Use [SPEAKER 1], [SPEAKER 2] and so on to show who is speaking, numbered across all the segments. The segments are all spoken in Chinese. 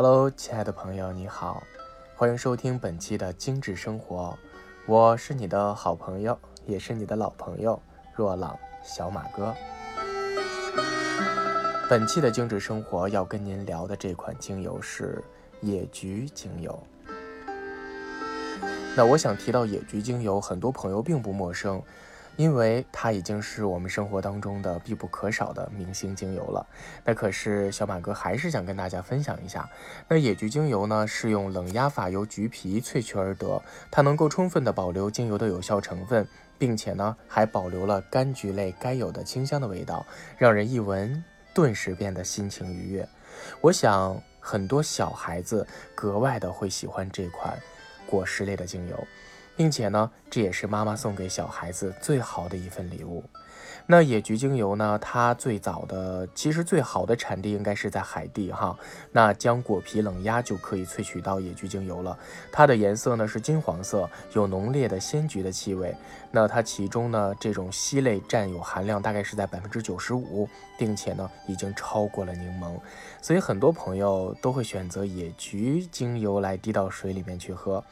[SPEAKER 1] Hello，亲爱的朋友，你好，欢迎收听本期的精致生活，我是你的好朋友，也是你的老朋友若朗小马哥。本期的精致生活要跟您聊的这款精油是野菊精油。那我想提到野菊精油，很多朋友并不陌生。因为它已经是我们生活当中的必不可少的明星精油了。那可是小马哥还是想跟大家分享一下，那野菊精油呢是用冷压法由橘皮萃取而得，它能够充分的保留精油的有效成分，并且呢还保留了柑橘类该有的清香的味道，让人一闻顿时变得心情愉悦。我想很多小孩子格外的会喜欢这款果实类的精油。并且呢，这也是妈妈送给小孩子最好的一份礼物。那野菊精油呢？它最早的其实最好的产地应该是在海地哈。那将果皮冷压就可以萃取到野菊精油了。它的颜色呢是金黄色，有浓烈的鲜橘的气味。那它其中呢这种烯类占有含量大概是在百分之九十五，并且呢已经超过了柠檬，所以很多朋友都会选择野菊精油来滴到水里面去喝。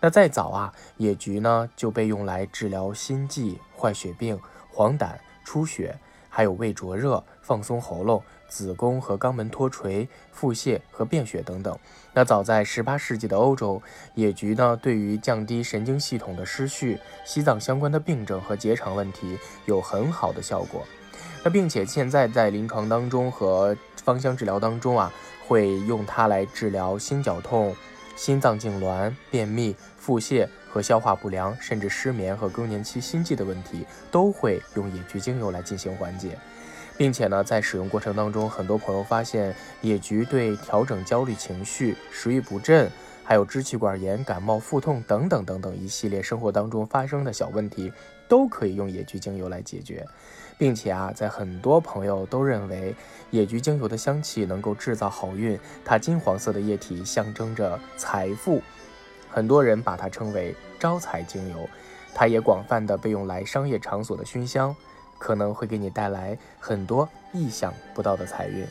[SPEAKER 1] 那再早啊，野菊呢就被用来治疗心悸、坏血病、黄疸。出血，还有胃灼热、放松喉咙、子宫和肛门脱垂、腹泻和便血等等。那早在十八世纪的欧洲，野菊呢，对于降低神经系统的失序、心脏相关的病症和结肠问题有很好的效果。那并且现在在临床当中和芳香治疗当中啊，会用它来治疗心绞痛、心脏痉挛、便秘、腹泻。和消化不良，甚至失眠和更年期心悸的问题，都会用野菊精油来进行缓解，并且呢，在使用过程当中，很多朋友发现野菊对调整焦虑情绪、食欲不振，还有支气管炎、感冒、腹痛等等等等一系列生活当中发生的小问题，都可以用野菊精油来解决，并且啊，在很多朋友都认为野菊精油的香气能够制造好运，它金黄色的液体象征着财富。很多人把它称为招财精油，它也广泛的被用来商业场所的熏香，可能会给你带来很多意想不到的财运。